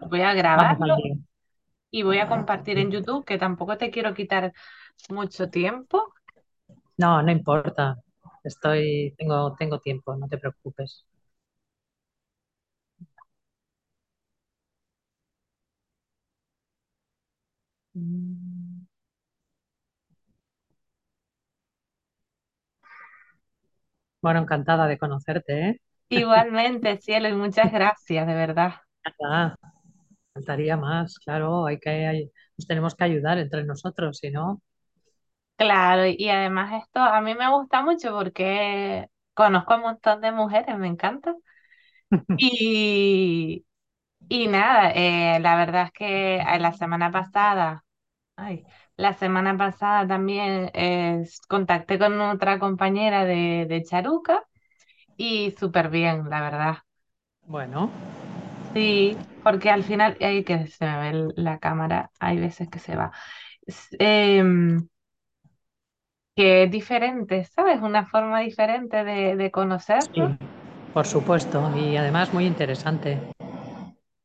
voy a grabarlo y voy a compartir en YouTube, que tampoco te quiero quitar mucho tiempo. No, no importa. Estoy, tengo, tengo tiempo, no te preocupes. Bueno, encantada de conocerte, ¿eh? Igualmente, cielo, y muchas gracias, de verdad. Ah, faltaría más, claro, hay que, nos tenemos que ayudar entre nosotros, si no. Claro, y además esto a mí me gusta mucho porque conozco a un montón de mujeres, me encanta. Y, y nada, eh, la verdad es que eh, la semana pasada, ay, la semana pasada también eh, contacté con otra compañera de, de Charuca y súper bien, la verdad. Bueno, Sí, porque al final, hay que se me ve el- la cámara, hay veces que se va. Em, que es diferente, ¿sabes? Una forma diferente de, de sí, por supuesto, y además muy interesante,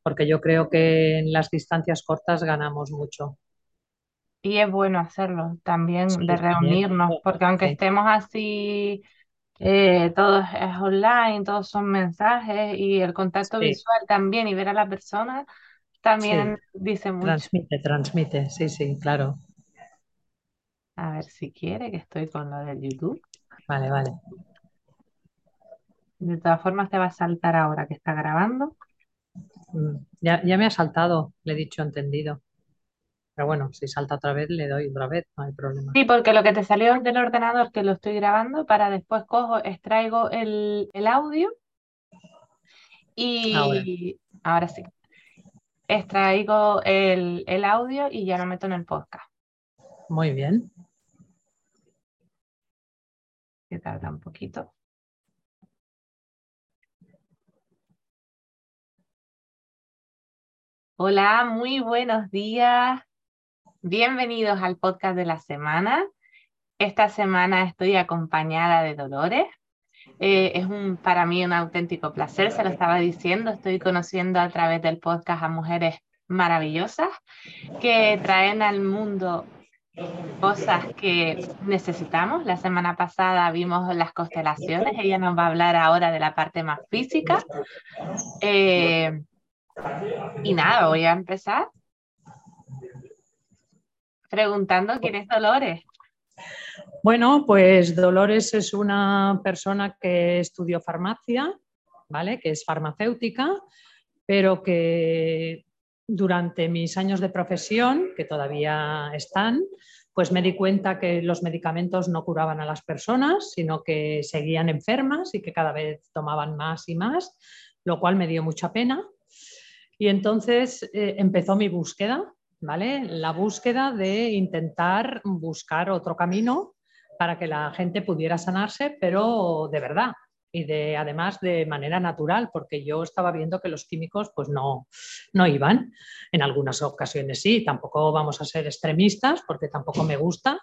porque yo creo que en las distancias cortas ganamos mucho. y es bueno hacerlo también, de Sí, reunirnos, porque aunque sí, estemos así, eh, todo es online, todos son mensajes y el contacto sí, visual también y ver a la persona sí, también dice mucho. transmite, transmite, sí, sí, claro. A ver si quiere, que estoy con lo del YouTube. Vale, vale. De todas formas, te va a saltar ahora que está grabando. Mm, Ya, ya me ha saltado, le he dicho entendido. Pero bueno, si salta otra vez, le doy otra vez, no hay problema. Sí, porque lo que te salió del ordenador que lo estoy grabando, para después cojo, extraigo el, el audio Ahora, y ahora sí, extraigo el, el audio y ya lo meto en el podcast, muy bien. que tarda un poquito. Hola, muy buenos días. Bienvenidos al podcast de la semana. Esta semana estoy acompañada de Dolores. Eh, es un, para mí un auténtico placer, se lo estaba diciendo, estoy conociendo a través del podcast a mujeres maravillosas que traen al mundo cosas que necesitamos. La semana pasada vimos las constelaciones, ella nos va a hablar ahora de la parte más física. Eh, y nada, voy a empezar preguntando quién es Dolores. Bueno, pues Dolores es una persona que estudió farmacia, ¿vale? Que es farmacéutica, pero que durante mis años de profesión, que todavía están, pues me di cuenta que los medicamentos no curaban a las personas, sino que seguían enfermas y que cada vez tomaban más y más, lo cual me dio mucha pena. Y entonces eh, empezó mi búsqueda, ¿vale? La búsqueda de intentar buscar otro camino para que la gente pudiera sanarse, pero de verdad y de además de manera natural, porque yo estaba viendo que los químicos pues no, no iban. En algunas ocasiones sí, tampoco vamos a ser extremistas, porque tampoco me gusta,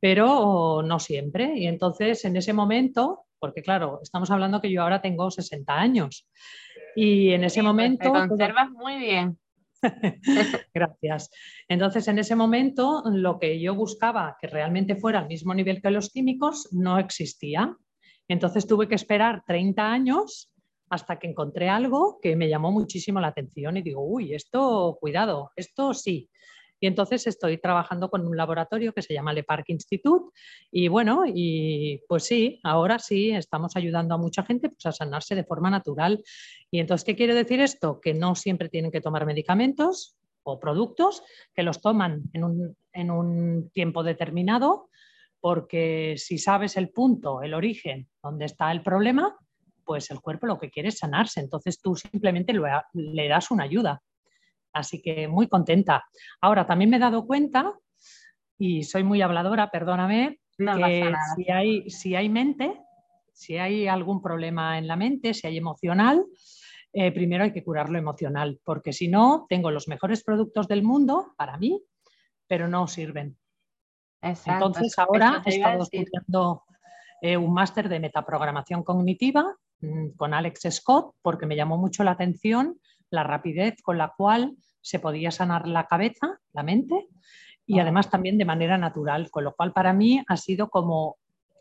pero no siempre. Y entonces en ese momento, porque claro, estamos hablando que yo ahora tengo 60 años, y en ese Sí, pues, momento... te conservas muy bien. Gracias. Entonces, en ese momento, lo que yo buscaba que realmente fuera al mismo nivel que los químicos no existía. Entonces, tuve que esperar 30 años hasta que encontré algo que me llamó muchísimo la atención y digo, uy, esto, cuidado, esto sí. Y entonces estoy trabajando con un laboratorio que se llama Le Parc Institute y bueno, y pues sí, ahora sí estamos ayudando a mucha gente pues, a sanarse de forma natural. Y entonces, ¿qué quiere decir esto? Que no siempre tienen que tomar medicamentos o productos, que los toman en un, en un tiempo determinado, porque si sabes el punto, el origen, donde está el problema, pues el cuerpo lo que quiere es sanarse. Entonces tú simplemente le das una ayuda. Así que muy contenta. Ahora, también me he dado cuenta, y soy muy habladora, perdóname, No que si hay, si hay mente, si hay algún problema en la mente, si hay emocional, eh, primero hay que curar lo emocional, porque si no, tengo los mejores productos del mundo para mí, pero no sirven. Exacto, Entonces, ahora he estado estudiando eh, un máster de metaprogramación cognitiva mm, con Alex Scott, porque me llamó mucho la atención la rapidez con la cual se podía sanar la cabeza, la mente, y además también de manera natural, con lo cual para mí ha sido como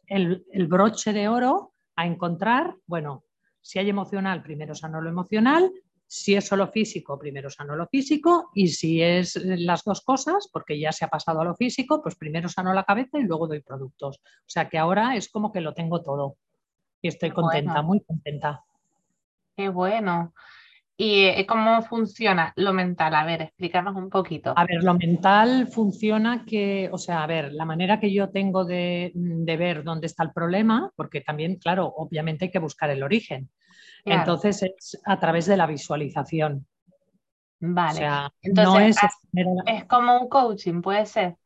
el, broche de oro a encontrar, bueno, si hay emocional, primero sano lo emocional, si es solo físico, primero sano lo físico, y si es las dos cosas, porque ya se ha pasado a lo físico, pues primero sano la cabeza y luego doy productos. O sea que ahora es como que lo tengo todo y estoy contenta, muy contenta. Qué bueno. ¿Y eh, cómo funciona lo mental? A ver, explícanos un poquito. A ver, lo mental funciona que, o sea, a ver, la manera que yo tengo de, ver dónde está el problema, porque también, claro, obviamente hay que buscar el origen. Entonces es a través de la visualización. Vale. Entonces, es como un coaching, puede ser.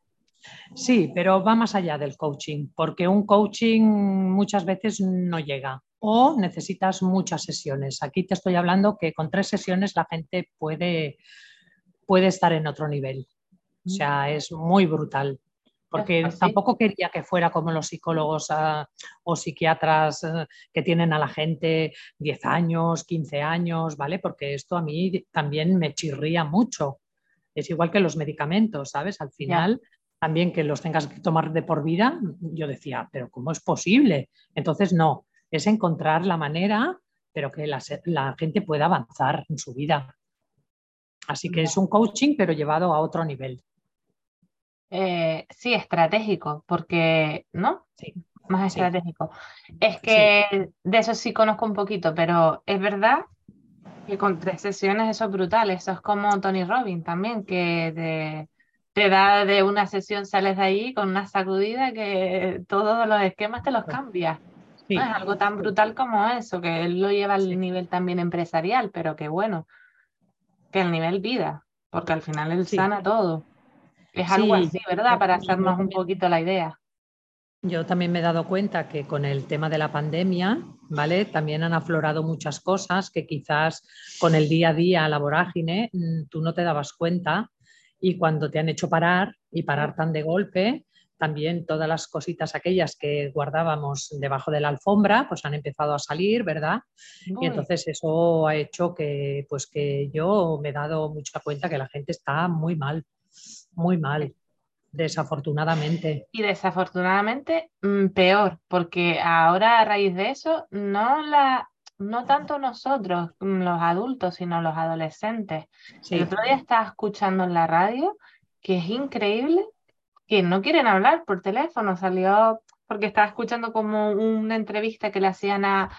Sí, pero va más allá del coaching, porque un coaching muchas veces no llega o necesitas muchas sesiones. Aquí te estoy hablando que con tres sesiones la gente puede, puede estar en otro nivel. O sea, mm. es muy brutal. Porque tampoco quería que fuera como los psicólogos ah, o psiquiatras ah, que tienen a la gente 10 años, 15 años, ¿vale? Porque esto a mí también me chirría mucho. Es igual que los medicamentos, ¿sabes? Al final, también que los tengas que tomar de por vida, yo decía, pero ¿cómo es posible? Entonces, no, es encontrar la manera, pero que la, gente pueda avanzar en su vida. Así que es un coaching, pero llevado a otro nivel. Eh, sí, estratégico, porque, ¿no? Sí. Más estratégico. Es que de eso sí conozco un poquito, pero es verdad que con tres sesiones eso es brutal. Eso es como Tony Robbins también, que te da de una sesión, sales de ahí con una sacudida que todos los esquemas te los cambia es algo tan brutal como eso, que él lo lleva al nivel también empresarial, pero que bueno, que el nivel vida, porque al final él sana todo. Es algo así, ¿verdad? Para hacernos un poquito la idea. Yo también me he dado cuenta que con el tema de la pandemia, ¿vale? También han aflorado muchas cosas que quizás con el día a día, la vorágine, mm, tú no te dabas cuenta y cuando te han hecho parar y parar tan de golpe, también todas las cositas aquellas que guardábamos debajo de la alfombra, pues han empezado a salir, ¿verdad? Y entonces eso ha hecho que, pues que yo me he dado mucha cuenta que la gente está muy mal, muy mal, desafortunadamente. Y desafortunadamente mm, peor, porque ahora a raíz de eso, no la, no tanto nosotros, mm, los adultos, sino los adolescentes. El otro día estaba escuchando en la radio que es increíble que no quieren hablar por teléfono. Salió porque estaba escuchando como una entrevista que le hacían a,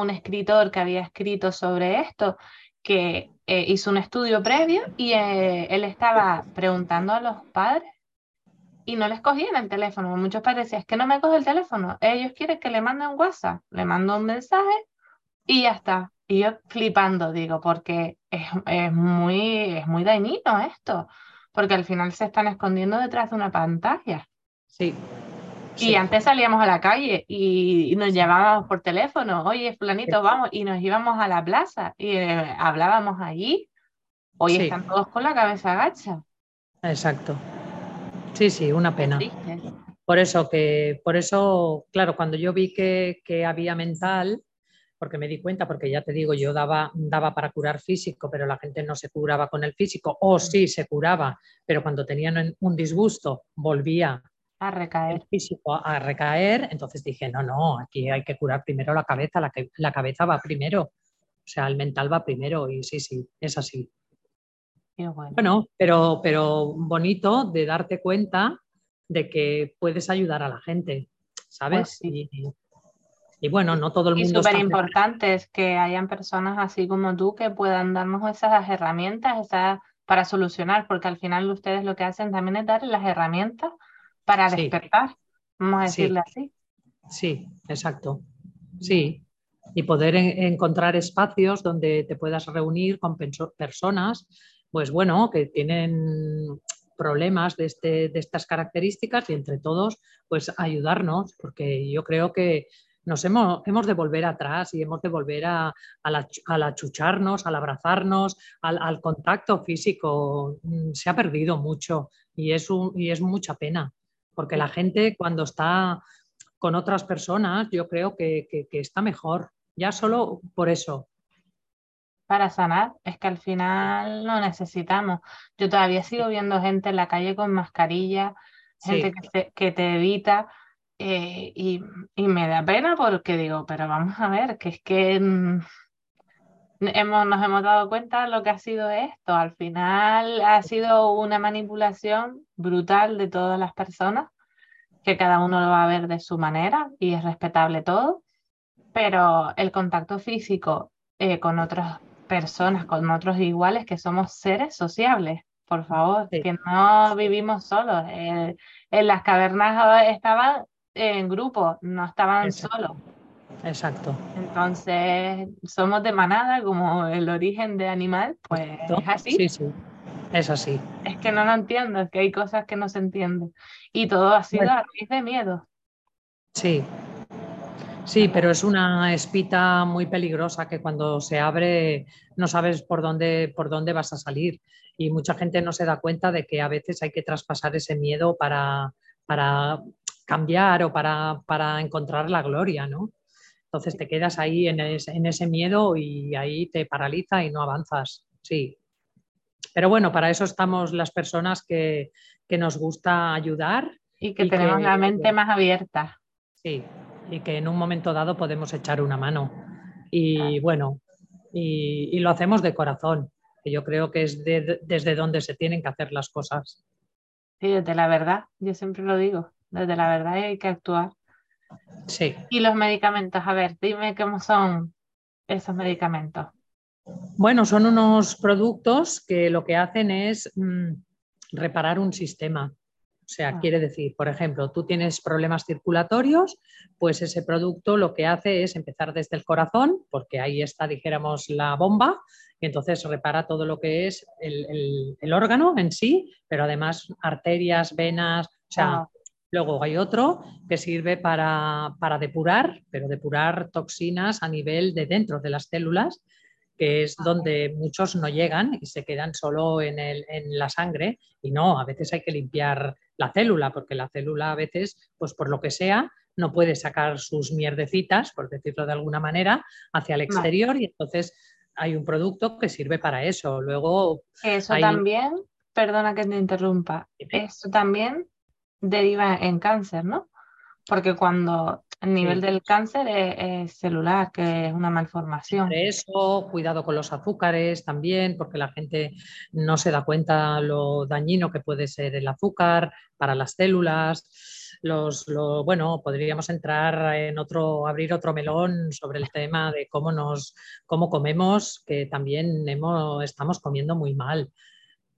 un escritor que había escrito sobre esto, que eh, hizo un estudio previo y eh, él estaba preguntando a los padres y no les cogían el teléfono. Muchos padres decían, es que no me coge el teléfono. Ellos quieren que le manden un WhatsApp, le mando un mensaje y ya está. Y yo flipando, digo, porque es, es muy, es muy dañino esto porque al final se están escondiendo detrás de una pantalla. Sí. Y antes salíamos a la calle y, nos llamábamos por teléfono, oye, fulanito, vamos, y nos íbamos a la plaza y eh, hablábamos allí. Hoy están todos con la cabeza agacha. Exacto. Sí, sí, una pena. Por eso que, por eso, claro, cuando yo vi que, que había mental, porque me di cuenta, porque ya te digo, yo daba, daba para curar físico, pero la gente no se curaba con el físico, o sí se curaba, pero cuando tenían un disgusto volvía a recaer. El físico a recaer, entonces dije, no, no, aquí hay que curar primero la cabeza, la, que, la cabeza va primero, o sea, el mental va primero, y sí, sí, es así. bueno. pero, pero bonito de darte cuenta de que puedes ayudar a la gente, ¿sabes? Pues y bueno, no todo el mundo. Y súper importante es que hayan personas así como tú que puedan darnos esas herramientas esas, para solucionar, porque al final ustedes lo que hacen también es dar las herramientas para despertar, vamos a decirle así. Sí, exacto. Sí, y poder encontrar espacios donde te puedas reunir con personas, pues bueno, que tienen problemas de, este, de estas características y entre todos, pues ayudarnos, porque yo creo que nos hemos, hemos de volver atrás y hemos de volver a, al achucharnos, al abrazarnos, al, contacto físico. Mm, se ha perdido mucho y es, y es mucha pena, porque la gente cuando está con otras personas, yo creo que, está mejor, ya solo por eso. para sanar. Es que al final lo necesitamos. Yo todavía sigo viendo gente en la calle con mascarilla, gente que te, evita. Eh, y, me da pena porque digo, pero vamos a ver, que es que mm, hemos, nos hemos dado cuenta de lo que ha sido esto. Al final ha sido una manipulación brutal de todas las personas, que cada uno lo va a ver de su manera y es respetable todo, pero el contacto físico eh, con otras personas, con otros iguales, que somos seres sociables, por favor, que no vivimos solos. en las cavernas estaban en grupo, no estaban solos. Exacto. Entonces, somos de manada, como el origen de animal, pues es así. Sí, sí, es así. Es que no lo entiendo, es que hay cosas que no se entienden. Y todo ha sido a raíz de miedo. Sí, Sí, pero es una espita muy peligrosa que cuando se abre no sabes por dónde, por dónde vas a salir. Y mucha gente no se da cuenta de que a veces hay que traspasar ese miedo para, para cambiar o para, para encontrar la gloria, ¿no? Entonces te quedas ahí en, ese miedo y ahí te paraliza y no avanzas. Sí. Pero bueno, para eso estamos las personas que, nos gusta ayudar. Y que tenemos la mente más abierta. Sí, y que en un momento dado podemos echar una mano. Y bueno, y, lo hacemos de corazón, que yo creo que es desde donde se tienen que hacer las cosas. Sí, desde la verdad, yo siempre lo digo, desde la verdad hay que actuar. Sí. Y los medicamentos, a ver, dime cómo son esos medicamentos. Bueno, son unos productos que lo que hacen es mm, reparar un sistema. O sea, ah. quiere decir, por ejemplo, tú tienes problemas circulatorios, pues ese producto lo que hace es empezar desde el corazón, porque ahí está, dijéramos, la bomba, y entonces repara todo lo que es el, órgano en sí, pero además arterias, venas, o sea, ah. Luego hay otro que sirve para, depurar, pero depurar toxinas a nivel de dentro de las células, que es donde muchos no llegan y se quedan solo en, en, la sangre. Y no, a veces hay que limpiar la célula, porque la célula a veces, pues por lo que sea, no puede sacar sus mierdecitas, por decirlo de alguna manera, hacia el exterior y entonces hay un producto que sirve para eso. Luego. Eso también, perdona que te interrumpa, eso también deriva en cáncer, ¿no? Porque cuando el nivel del cáncer es, celular, que es una malformación. Eso, cuidado con los azúcares también, porque la gente no se da cuenta lo dañino que puede ser el azúcar para las células. Los, bueno, podríamos entrar en otro, abrir otro melón sobre el tema de cómo nos, cómo comemos, que también hemos, estamos comiendo muy mal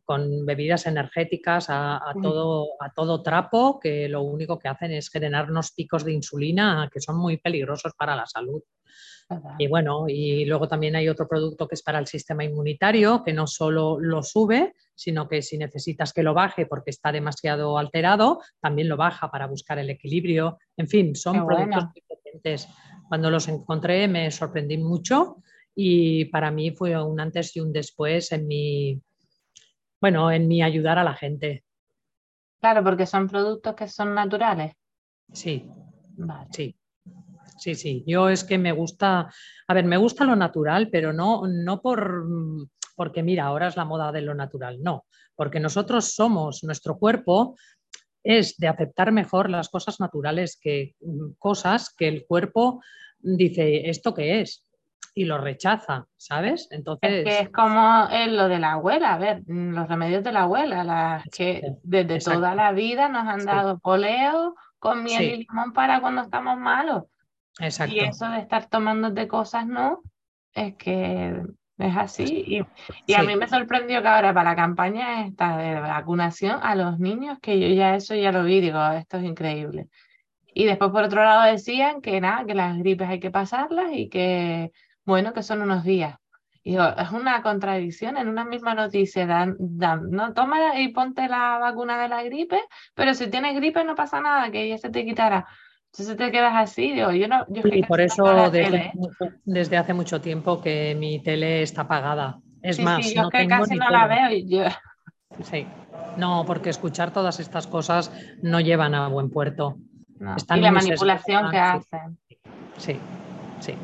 con bebidas energéticas a, todo, a todo trapo, que lo único que hacen es generarnos picos de insulina que son muy peligrosos para la salud. Y bueno, y luego también hay otro producto que es para el sistema inmunitario, que no solo lo sube, sino que si necesitas que lo baje porque está demasiado alterado, también lo baja para buscar el equilibrio. En fin, son productos muy potentes. Cuando los encontré me sorprendí mucho y para mí fue un antes y un después en mi, bueno, en mi ayudar a la gente. Claro, porque son productos que son naturales. Sí, sí. Sí, sí. Yo es que me gusta, a ver, me gusta lo natural, pero no, no por porque mira, ahora es la moda de lo natural, no, porque nosotros somos, nuestro cuerpo es de aceptar mejor las cosas naturales que cosas que el cuerpo dice, ¿esto qué es? Y lo rechaza, ¿sabes? Entonces... Es que es como lo de la abuela, a ver, mm, los remedios de la abuela, las que desde toda la vida nos han dado poleo con miel y limón para cuando estamos malos. Exacto. Y eso de estar tomándote cosas, ¿no? Es que es así. Y, y a mí me sorprendió que ahora para la campaña esta de vacunación a los niños, que yo ya eso ya lo vi, digo, esto es increíble. Y después por otro lado decían que nada, que las gripes hay que pasarlas y que bueno, que son unos días. Y es una contradicción en una misma noticia. Dan, no toma y ponte la vacuna de la gripe, pero si tienes gripe no pasa nada, que ya se te quitará. Entonces te quedas así, digo, yo no. y por eso desde, hace mucho tiempo que mi tele está apagada. Es más, sí, yo no que casi no la veo y yo. Sí, no, porque escuchar todas estas cosas no llevan a buen puerto. y la manipulación que hacen. Sí, sí.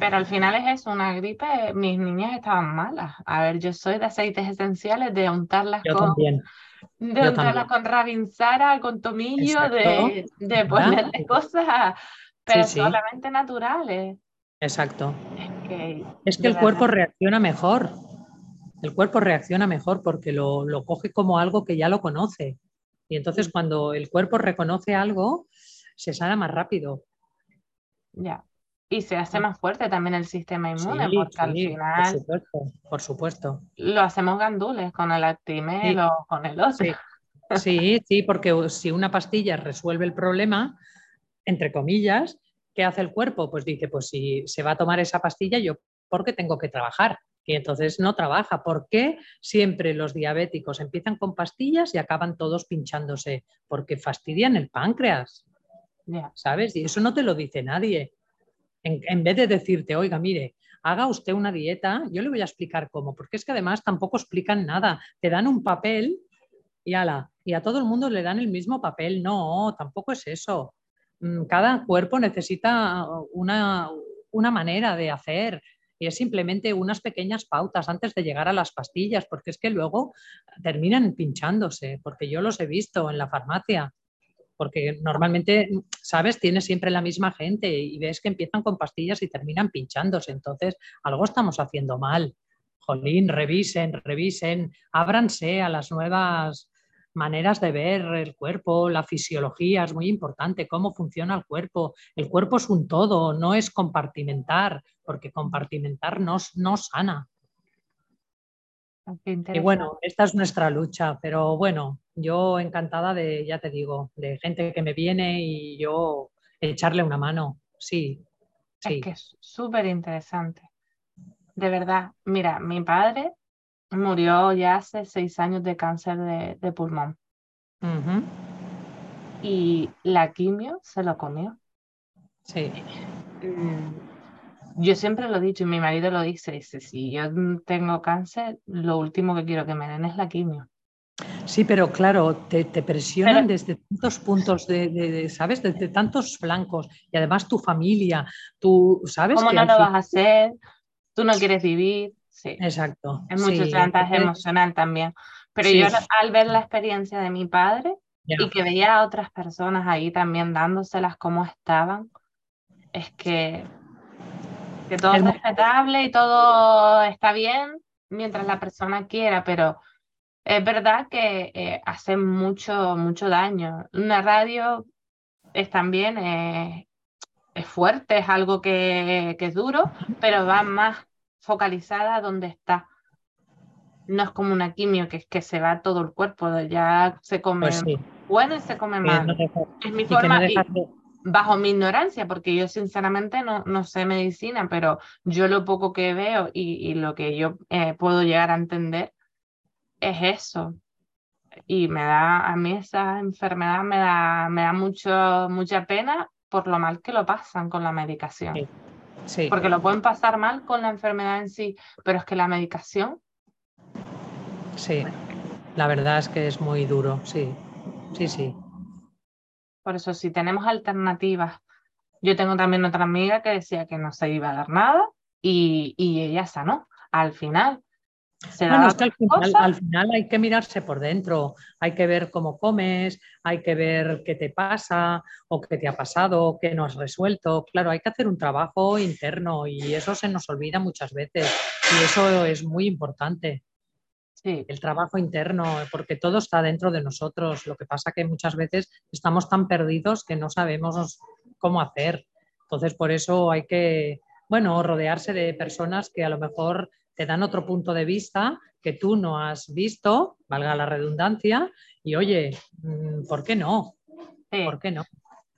Pero al final es eso, una gripe, mis niñas estaban malas. A ver, yo soy de aceites esenciales, de untarlas Yo con, también. de yo untarlas también. con rabinsara, con tomillo, Exacto. de, de ¿Verdad? ponerle cosas, pero sí. solamente naturales. Exacto. Es que, Es que el cuerpo reacciona mejor. El cuerpo reacciona mejor porque lo, lo coge como algo que ya lo conoce. Y entonces cuando el cuerpo reconoce algo, se sana más rápido. ya. Y se hace más fuerte también el sistema inmune, Sí, porque al sí, por final supuesto, por supuesto. lo hacemos gandules con el Actimel Sí. o con el otro. Sí, sí, sí, porque si una pastilla resuelve el problema, entre comillas, ¿qué hace el cuerpo? Pues dice, pues si se va a tomar esa pastilla, yo porque tengo que trabajar. Y entonces no trabaja. ¿Por qué siempre los diabéticos empiezan con pastillas y acaban todos pinchándose? Porque fastidian el páncreas. ¿sabes? Y eso no te lo dice nadie. En, vez de decirte, oiga, mire, haga usted una dieta, yo le voy a explicar cómo, porque es que además tampoco explican nada. Te dan un papel y ala, y a todo el mundo le dan el mismo papel. No, tampoco es eso. Mm, Cada cuerpo necesita una, una manera de hacer y es simplemente unas pequeñas pautas antes de llegar a las pastillas, porque es que luego terminan pinchándose, porque yo los he visto en la farmacia, porque normalmente, sabes, tienes siempre la misma gente y ves que empiezan con pastillas y terminan pinchándose, entonces algo estamos haciendo mal. Jolín, revisen, revisen, ábranse a las nuevas maneras de ver el cuerpo, la fisiología es muy importante, cómo funciona el cuerpo. El cuerpo es un todo, no es compartimentar, porque compartimentar no, no sana. Y bueno, esta es nuestra lucha, pero bueno, yo encantada de, ya te digo, de gente que me viene y yo echarle una mano. Sí, sí. Es que es súper interesante. De verdad, mira, mi padre murió ya hace seis años de cáncer de, de pulmón y la quimio se lo comió. sí. Mm, Yo siempre lo he dicho y mi marido lo dice, dice, si yo tengo cáncer, lo último que quiero que me den es la quimio. Sí, pero claro, te, te presionan Pero- desde tantos puntos, de, de- de, ¿sabes? Desde tantos flancos y además tu familia, tú, ¿sabes? ¿Cómo que no lo fin- vas a hacer? ¿Tú no quieres vivir? Sí, Exacto. es mucho sí, chantaje emocional también. Pero Sí. yo al- ver la experiencia de mi padre, ya, y que veía a otras personas ahí también dándoselas como estaban, es que, que todo Es es muy- respetable y todo está bien mientras la persona quiera, pero es verdad que eh, hace mucho, mucho daño. Una radio es también, eh, es fuerte, es algo que, que es duro, pero va más focalizada donde está. No es como una quimio que es que se va todo el cuerpo, ya se come Pues sí. bueno y se come mal. no deja- Es mi no forma, y de- bajo mi ignorancia, porque yo sinceramente no, no sé medicina, pero yo lo poco que veo y, y lo que yo eh, puedo llegar a entender es eso. Y me da, a mí esa enfermedad me da, me da mucho, mucha pena por lo mal que lo pasan con la medicación. Sí. Sí. Porque lo pueden pasar mal con la enfermedad en sí, pero es que la medicación, Sí, la verdad es que es muy duro, sí, sí, sí. por eso si tenemos alternativas, yo tengo también otra amiga que decía que no se iba a dar nada y, y ella sanó al final. Bueno, es que final, al final hay que mirarse por dentro, hay que ver cómo comes, hay que ver qué te pasa o qué te ha pasado, qué no has resuelto. Claro, hay que hacer un trabajo interno y eso se nos olvida muchas veces y eso es muy importante. sí, el trabajo interno, porque todo está dentro de nosotros. Lo que pasa que muchas veces estamos tan perdidos que no sabemos cómo hacer. Entonces, por eso hay que, bueno, rodearse de personas que a lo mejor te dan otro punto de vista que tú no has visto, valga la redundancia, y oye, mm, ¿por qué no? sí. ¿Por qué no?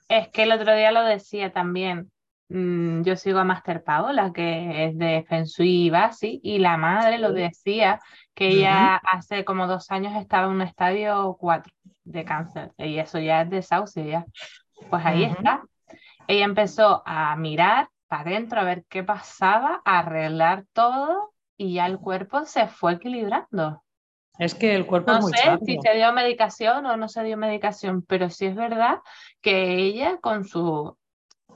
Es que el otro día lo decía también. mm, Yo sigo a Master Paola, que es de Feng Shui y Basi, y la madre lo decía que ella hace como dos años estaba en un estadio 4 de cáncer, y eso ya es desahucio ya. Pues ahí Ujú. está. Ella empezó a mirar para adentro a ver qué pasaba, a arreglar todo, y ya el cuerpo se fue equilibrando. Es que el cuerpo No es muy sé si se dio medicación o no se dio medicación, pero sí es verdad que ella con su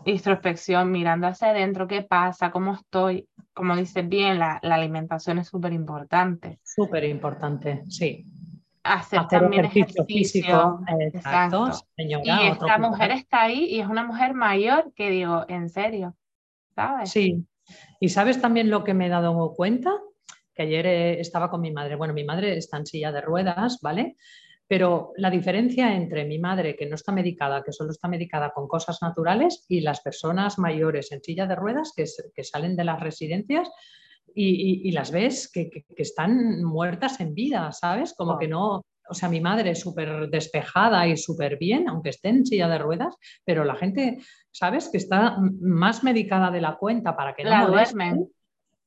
introspección, mirando hacia adentro, qué pasa, cómo estoy. Como dices bien, la, la alimentación es súper importante. Súper importante, sí. Hacer, también ejercicio, físico. Exacto. Señora, y esta mujer está ahí y es una mujer mayor que digo, en serio, ¿sabes? Sí. Y sabes también lo que me he dado cuenta, que ayer eh, estaba con mi madre. Bueno, mi madre está en silla de ruedas, ¿vale? Pero la diferencia entre mi madre, que no está medicada, que solo está medicada con cosas naturales, y las personas mayores en silla de ruedas que, salen de las residencias y, las ves que, están muertas en vida, ¿sabes? Como que no, o sea, mi madre es súper despejada y súper bien, aunque esté en silla de ruedas, pero la gente, ¿sabes? Que está más medicada de la cuenta para que no la duermen.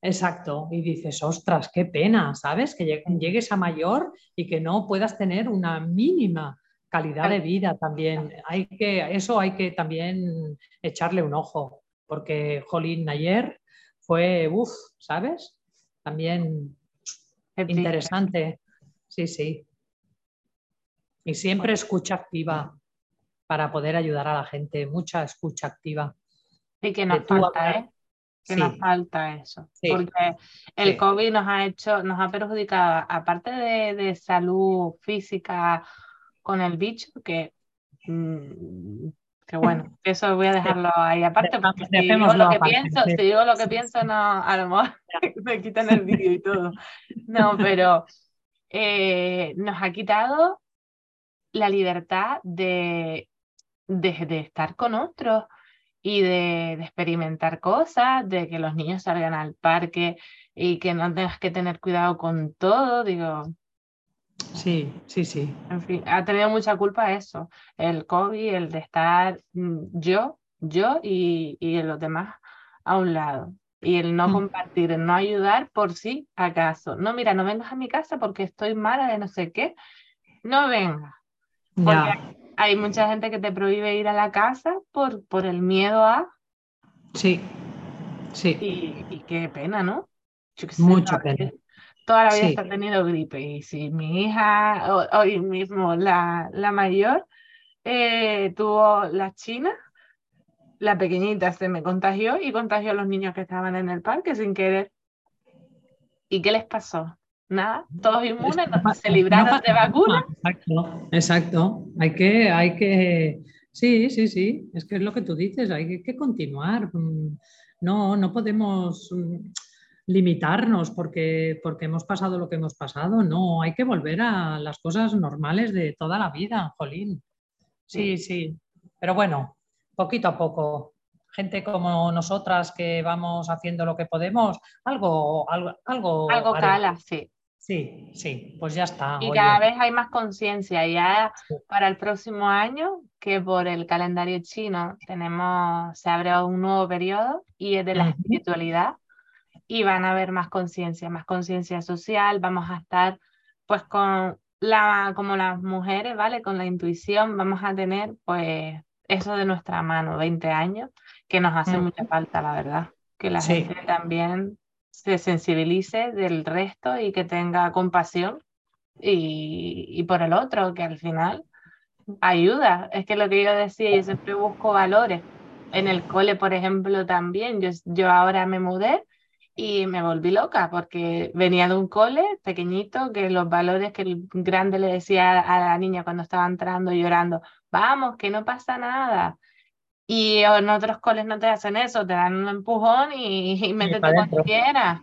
Exacto, y dices, ostras, qué pena, ¿sabes? Que llegues a mayor y que no puedas tener una mínima calidad de vida también. Hay que, eso hay que también echarle un ojo, porque Jolín ayer fue, uff, ¿sabes? También interesante. Sí, sí. Y siempre escucha activa para poder ayudar a la gente, mucha escucha activa. Y que nos falta, ¿eh? que nos falta eso. Porque el COVID nos ha hecho, nos ha perjudicado, aparte de, salud física con el bicho, que, mm, que bueno, eso voy a dejarlo ahí aparte, porque si digo lo que pienso, si digo lo que pienso, no, a lo mejor me quitan el vídeo y todo. No, pero eh, nos ha quitado la libertad de, de estar con otros y de, experimentar cosas, de que los niños salgan al parque y que no tengas que tener cuidado con todo, digo. Sí, sí, sí. En fin, ha tenido mucha culpa eso, el COVID, el de estar mm, yo, yo y, y los demás a un lado. Y el no mm. compartir, el no ayudar por si acaso. No, mira, no vengas a mi casa porque estoy mala de no sé qué. No vengas. Porque hay mucha gente que te prohíbe ir a la casa por, por el miedo a... Sí, sí. Y, qué pena, ¿no? Mucha pena. Toda la vida ha tenido gripe y si mi hija, hoy mismo la, la mayor, eh, tuvo la china, la pequeñita se me contagió y contagió a los niños que estaban en el parque sin querer. ¿Y qué les pasó? Nada, todos inmunes, se libraron de vacuna. Exacto, exacto. Hay que, hay que, sí, sí, sí, es que es lo que tú dices, hay que, continuar. Mm, no, no podemos mm, limitarnos porque, porque hemos pasado lo que hemos pasado, no, hay que volver a las cosas normales de toda la vida, Jolín. Sí, sí, pero bueno, poquito a poco, gente como nosotras que vamos haciendo lo que podemos, algo, algo, algo, algo cala, sí. Sí, sí, pues ya está. Y cada vez hay más conciencia. Ya para el próximo año, que por el calendario chino tenemos, se abre un nuevo periodo y es de la espiritualidad y van a haber más conciencia, más conciencia social. Vamos a estar pues con la, como las mujeres, ¿vale? Con la intuición vamos a tener pues eso de nuestra mano, 20 años, que nos hace mucha falta, la verdad. Que la gente también se sensibilice del resto y que tenga compasión y, por el otro, que al final ayuda. Es que lo que yo decía, yo siempre busco valores. En el cole, por ejemplo, también. Yo, yo ahora me mudé y me volví loca porque venía de un cole pequeñito que los valores que el grande le decía a la niña cuando estaba entrando llorando, vamos, que no pasa nada, y en otros coles no te hacen eso, te dan un empujón y, y métete cuando quieras,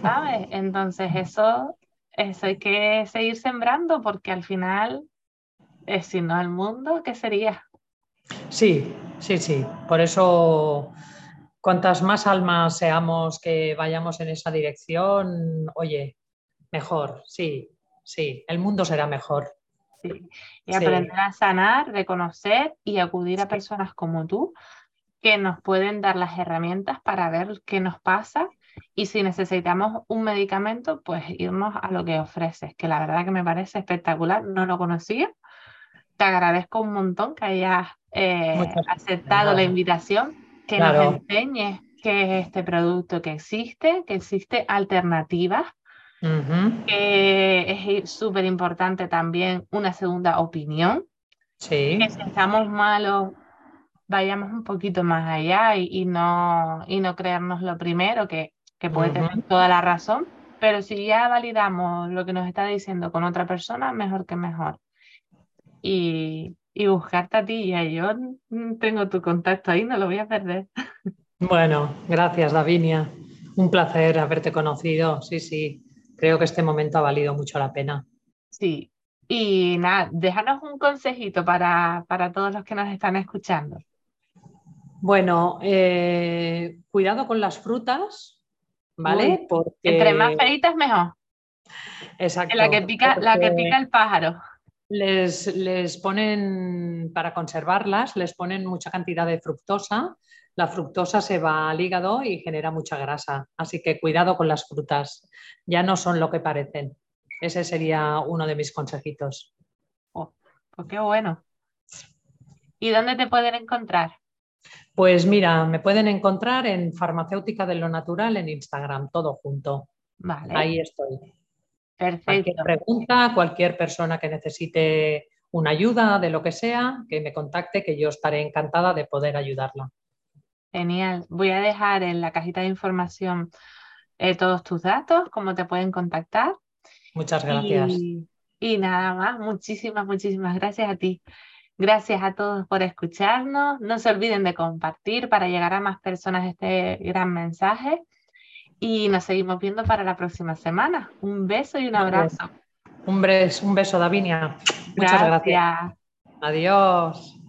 ¿sabes? Entonces eso, eso hay que seguir sembrando porque al final, eh, si no el mundo, ¿qué sería? Sí, sí, sí. Por eso, cuantas más almas seamos que vayamos en esa dirección, oye, mejor, sí, sí, el mundo será mejor. Y aprender a sanar, reconocer y acudir a personas como tú que nos pueden dar las herramientas para ver qué nos pasa. Y si necesitamos un medicamento, pues irnos a lo que ofreces, que la verdad que me parece espectacular, no lo conocía. Te agradezco un montón que hayas eh, aceptado la invitación, que nos enseñes qué es este producto que existe, que existe alternativas es súper importante también una segunda opinión. Sí. Que si estamos malos, vayamos un poquito más allá y, no, y no creernos lo primero, que, que puede tener toda la razón, pero si ya validamos lo que nos está diciendo con otra persona, mejor que mejor. Y, y buscarte a ti, y yo tengo tu contacto ahí, no lo voy a perder. Bueno, gracias Davinia. Un placer haberte conocido. Sí, sí, creo que este momento ha valido mucho la pena. Sí, y nada, déjanos un consejito para, para todos los que nos están escuchando. Bueno, eh, cuidado con las frutas, ¿vale? Porque... Entre más feitas, mejor. Exacto. La que pica, la que pica el pájaro. Les, les ponen, para conservarlas, les ponen mucha cantidad de fructosa la fructosa se va al hígado y genera mucha grasa. Así que cuidado con las frutas, ya no son lo que parecen. Ese sería uno de mis consejitos. Oh, pues qué bueno. ¿Y dónde te pueden encontrar? Pues mira, me pueden encontrar en Farmacéutica de lo Natural en Instagram, todo junto. Vale. Ahí estoy. Perfecto. Cualquier pregunta, cualquier persona que necesite una ayuda de lo que sea, que me contacte, que yo estaré encantada de poder ayudarla. Genial. Voy a dejar en la cajita de información eh, todos tus datos, cómo te pueden contactar. Muchas gracias. Y, nada más, muchísimas, muchísimas gracias a ti. Gracias a todos por escucharnos. No se olviden de compartir para llegar a más personas este gran mensaje. Y nos seguimos viendo para la próxima semana. Un beso y un abrazo. Un beso, un beso Davinia. Muchas gracias. Adiós.